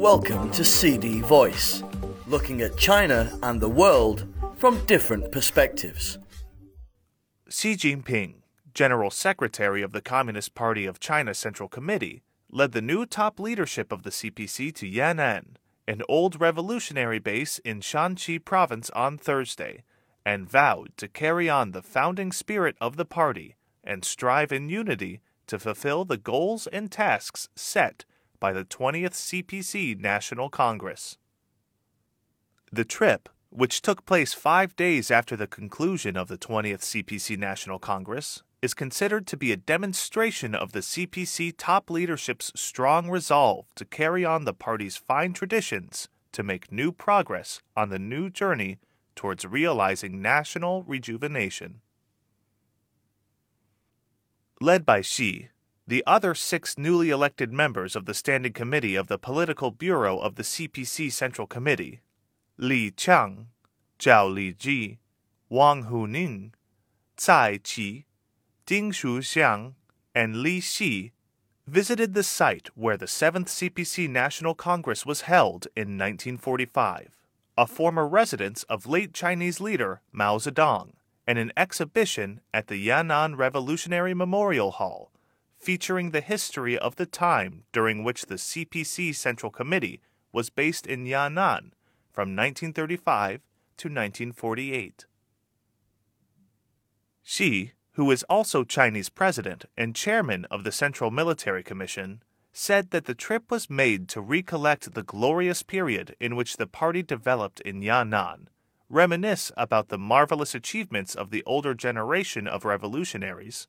Welcome to CD Voice, looking at China and the world from different perspectives. Xi Jinping, General Secretary of the Communist Party of China Central Committee, led the new top leadership of the CPC to Yan'an, an old revolutionary base in Shaanxi province on Thursday, and vowed to carry on the founding spirit of the party and strive in unity to fulfill the goals and tasks set by the 20th CPC National Congress. The trip, which took place five days after the conclusion of the 20th CPC National Congress, is considered to be a demonstration of the CPC top leadership's strong resolve to carry on the party's fine traditions to make new progress on the new journey towards realizing national rejuvenation. Led by Xi, the other six newly elected members of the Standing Committee of the Political Bureau of the CPC Central Committee, Li Qiang, Zhao Leji, Wang Huning, Cai Qi, Ding Xuexiang, and Li Xi, visited the site where the 7th CPC National Congress was held in 1945, a former residence of late Chinese leader Mao Zedong, and an exhibition at the Yan'an Revolutionary Memorial Hall featuring the history of the time during which the CPC Central Committee was based in Yan'an from 1935 to 1948. Xi, who is also Chinese president and chairman of the Central Military Commission, said that the trip was made to recollect the glorious period in which the party developed in Yan'an, reminisce about the marvelous achievements of the older generation of revolutionaries,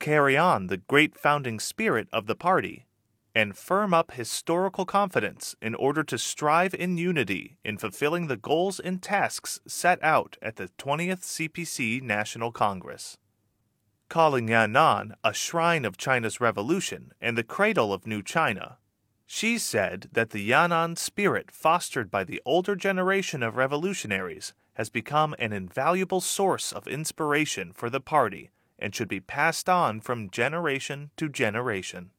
carry on the great founding spirit of the party, and firm up historical confidence in order to strive in unity in fulfilling the goals and tasks set out at the 20th CPC National Congress. Calling Yan'an a shrine of China's revolution and the cradle of new China, Xi said that the Yan'an spirit fostered by the older generation of revolutionaries has become an invaluable source of inspiration for the party and should be passed on from generation to generation.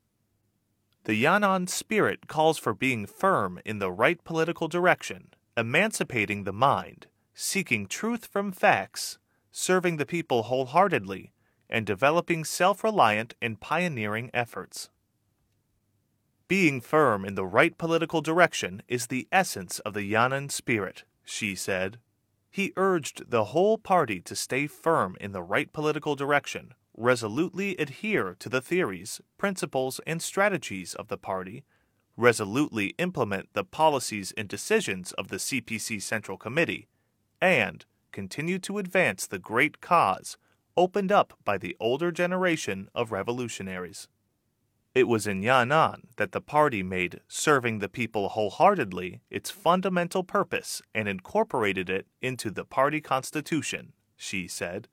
The Yan'an spirit calls for being firm in the right political direction, emancipating the mind, seeking truth from facts, serving the people wholeheartedly, and developing self reliant and pioneering efforts. Being firm in the right political direction is the essence of the Yan'an spirit, Xi said. He urged the whole party to stay firm in the right political direction, resolutely adhere to the theories, principles, and strategies of the party, resolutely implement the policies and decisions of the CPC Central Committee, and continue to advance the great cause opened up by the older generation of revolutionaries. It was in Yan'an that the party made serving the people wholeheartedly its fundamental purpose and incorporated it into the party constitution, Xi said.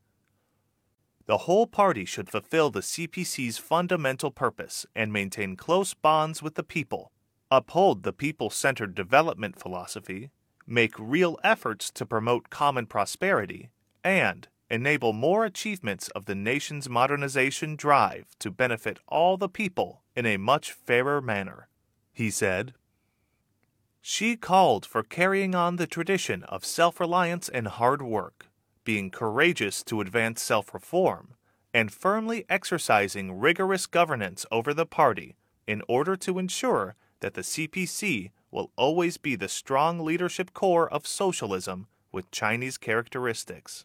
The whole party should fulfill the CPC's fundamental purpose and maintain close bonds with the people, uphold the people centered development philosophy, make real efforts to promote common prosperity, and enable more achievements of the nation's modernization drive to benefit all the people in a much fairer manner. He said, Xi called for carrying on the tradition of self reliance and hard work, being courageous to advance self reform, and firmly exercising rigorous governance over the party in order to ensure that the CPC will always be the strong leadership core of socialism with Chinese characteristics.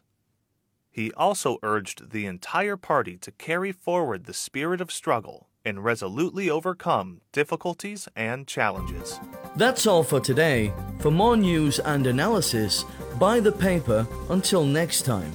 He also urged the entire party to carry forward the spirit of struggle and resolutely overcome difficulties and challenges. That's all for today. For more news and analysis, buy the paper until next time.